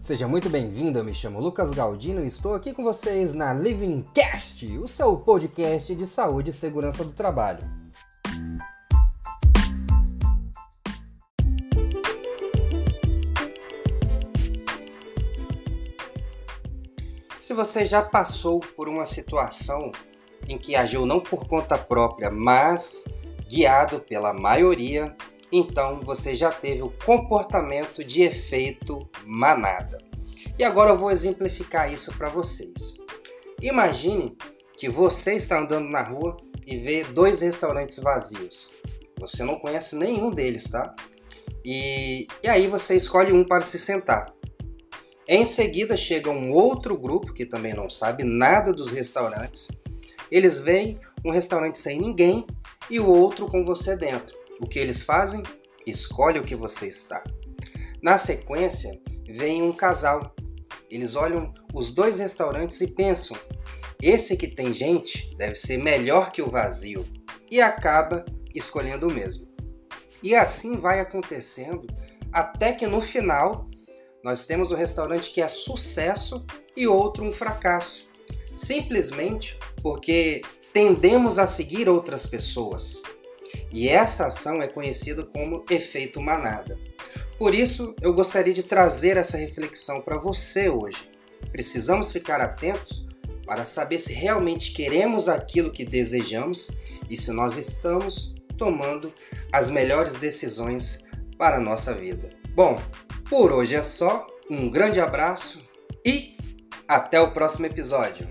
Seja muito bem-vindo, eu me chamo Lucas Galdino e estou aqui com vocês na Living Cast, o seu podcast de saúde e segurança do trabalho. Se você já passou por uma situação em que agiu não por conta própria, mas guiado pela maioria, então você já teve o comportamento de efeito manada. E agora eu vou exemplificar isso para vocês. Imagine que você está andando na rua e vê dois restaurantes vazios. Você não conhece nenhum deles, tá? E, e aí você escolhe um para se sentar. Em seguida chega um outro grupo que também não sabe nada dos restaurantes. Eles veem um restaurante sem ninguém e o outro com você dentro. O que eles fazem? Escolhe o que você está. Na sequência, vem um casal. Eles olham os dois restaurantes e pensam: esse que tem gente deve ser melhor que o vazio, e acaba escolhendo o mesmo. E assim vai acontecendo até que no final nós temos um restaurante que é sucesso e outro um fracasso, simplesmente porque tendemos a seguir outras pessoas. E essa ação é conhecida como efeito manada. Por isso, eu gostaria de trazer essa reflexão para você hoje. Precisamos ficar atentos para saber se realmente queremos aquilo que desejamos e se nós estamos tomando as melhores decisões para a nossa vida. Bom, por hoje é só. Um grande abraço e até o próximo episódio.